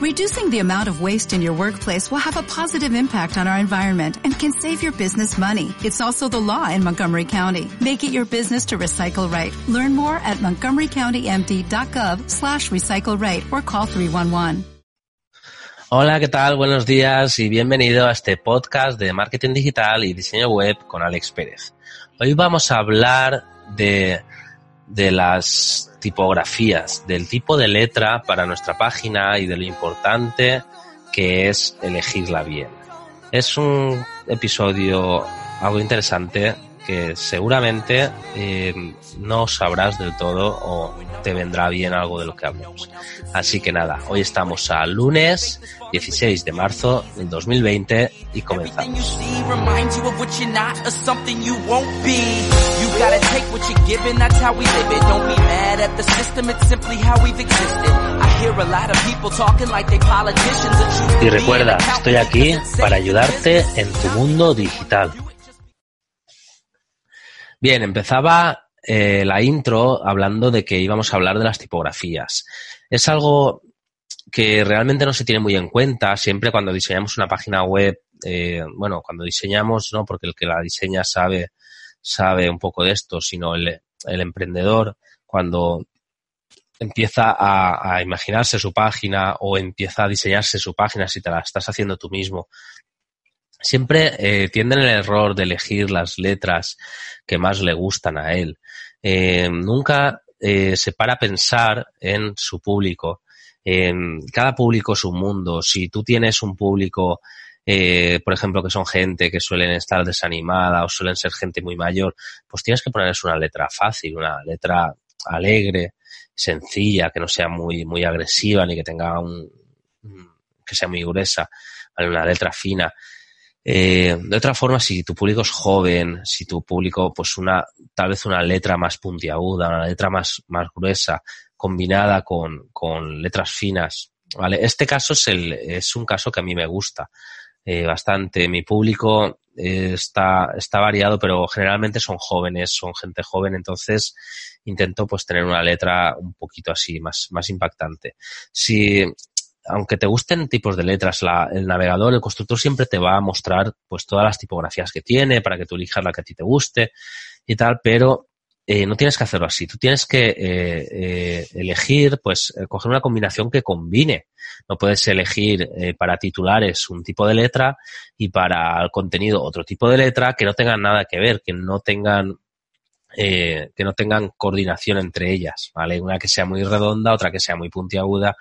Reducing the amount of waste in your workplace will have a positive impact on our environment and can save your business money. It's also the law in Montgomery County. Make it your business to recycle right. Learn more at montgomerycountymd.gov slash recycle right or call 311. Hola, ¿qué tal? Buenos días y bienvenido a este podcast de marketing digital y diseño web con Alex Pérez. Hoy vamos a hablar de, de las tipografías, del tipo de letra para nuestra página y de lo importante que es elegirla bien. Es un episodio algo interesante que seguramente eh, no sabrás del todo o te vendrá bien algo de lo que hablamos. Así que nada, hoy estamos a lunes 16 de marzo del 2020 y comenzamos. Y recuerda, estoy aquí para ayudarte en tu mundo digital. Bien, empezaba eh, la intro hablando de que íbamos a hablar de las tipografías. Es algo que realmente no se tiene muy en cuenta siempre cuando diseñamos una página web. Eh, bueno, cuando diseñamos, no porque el que la diseña sabe, sabe un poco de esto, sino el, emprendedor cuando empieza a, imaginarse su página o empieza a diseñarse su página si te la estás haciendo tú mismo siempre eh, tienden el error de elegir las letras que más le gustan a él. Eh, nunca eh, se para a pensar en su público. cada público es un mundo. Si tú tienes un público, eh, por ejemplo, que son gente que suelen estar desanimada o suelen ser gente muy mayor, pues tienes que ponerles una letra fácil, una letra alegre, sencilla, que no sea muy, muy agresiva ni que tenga un, que sea muy gruesa, una letra fina. Eh, de otra forma, si tu público es joven, si tu público, pues una, tal vez una letra más puntiaguda, una letra más, más gruesa, combinada con, con letras finas, ¿vale? Este caso es el, es un caso que a mí me gusta, eh, bastante. Mi público eh, está, está variado, pero generalmente son jóvenes, son gente joven, entonces intento pues tener una letra un poquito así, más, más impactante. Si, aunque te gusten tipos de letras, la, el navegador, el constructor siempre te va a mostrar pues todas las tipografías que tiene para que tú elijas la que a ti te guste y tal, pero eh, no tienes que hacerlo así. Tú tienes que eh, eh, elegir, pues, coger una combinación que combine. No puedes elegir para titulares un tipo de letra y para el contenido otro tipo de letra que no tengan nada que ver, que no tengan eh, que no tengan coordinación entre ellas, ¿vale? Una que sea muy redonda, otra que sea muy puntiaguda,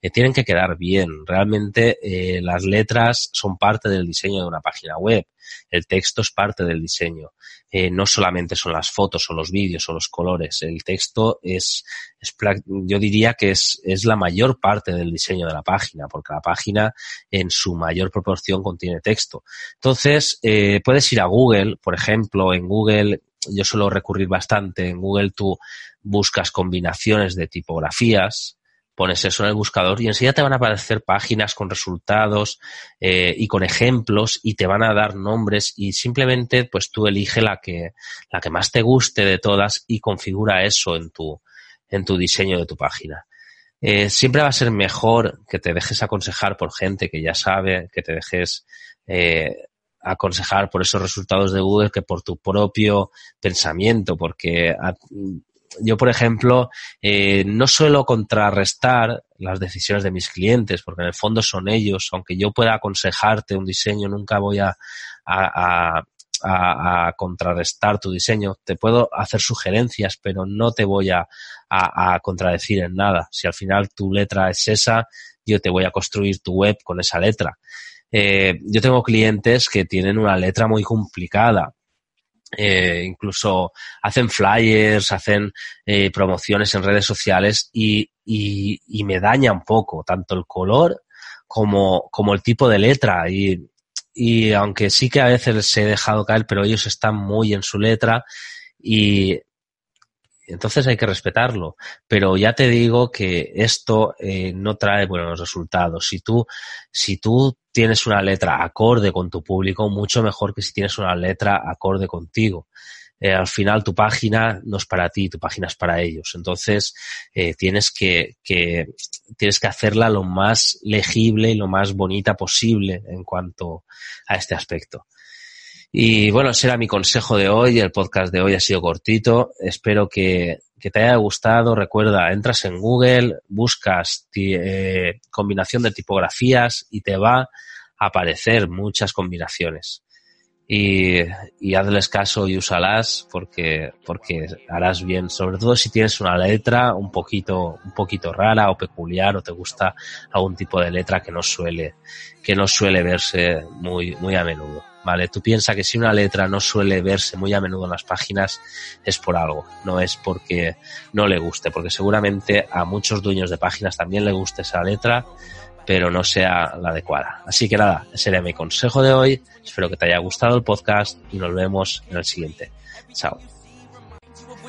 eh, tienen que quedar bien. Realmente eh, las letras son parte del diseño de una página web, el texto es parte del diseño. Eh, no solamente son las fotos o los vídeos o los colores, el texto es, es yo diría que es, es la mayor parte del diseño de la página, porque la página en su mayor proporción contiene texto. Entonces, eh, puedes ir a Google, por ejemplo, en Google yo suelo recurrir bastante. En Google tú buscas combinaciones de tipografías, pones eso en el buscador y enseguida te van a aparecer páginas con resultados eh, y con ejemplos y te van a dar nombres y simplemente pues tú elige la que, la que más te guste de todas y configura eso en tu, en tu diseño de tu página. Eh, siempre va a ser mejor que te dejes aconsejar por gente que ya sabe, que te dejes eh, aconsejar por esos resultados de Google que por tu propio pensamiento, porque a, yo, por ejemplo, eh, no suelo contrarrestar las decisiones de mis clientes, porque en el fondo son ellos. Aunque yo pueda aconsejarte un diseño, nunca voy a, a, a, a contrarrestar tu diseño. Te puedo hacer sugerencias, pero no te voy a contradecir en nada. Si al final tu letra es esa, yo te voy a construir tu web con esa letra. Eh, yo tengo clientes que tienen una letra muy complicada. Eh, incluso hacen flyers, hacen eh, promociones en redes sociales y, y, me daña un poco tanto el color como, como el tipo de letra. Y, y aunque sí que a veces se he dejado caer, pero ellos están muy en su letra y entonces hay que respetarlo. Pero ya te digo que esto eh, no trae buenos resultados. Si tú, si tú tienes una letra acorde con tu público, mucho mejor que si tienes una letra acorde contigo. eh, al final tu página no es para ti, tu página es para ellos. Entonces, eh, tienes que, que, tienes que hacerla lo más legible y lo más bonita posible en cuanto a este aspecto. Y bueno, ese era mi consejo de hoy. El podcast de hoy ha sido cortito. Espero que, te haya gustado. Recuerda, entras en Google, buscas eh, combinación de tipografías y te va a aparecer muchas combinaciones y, y, hazles caso y úsalas porque, porque harás bien, sobre todo si tienes una letra un poquito, un poquito rara o peculiar o te gusta algún tipo de letra que no suele, que no suele verse muy, muy a menudo. ¿Vale? Tú piensas que si una letra no suele verse muy a menudo en las páginas es por algo, no es porque no le guste, porque seguramente a muchos dueños de páginas también le guste esa letra, pero no sea la adecuada. Así que nada, ese sería mi consejo de hoy. Espero que te haya gustado el podcast y nos vemos en el siguiente. Chao.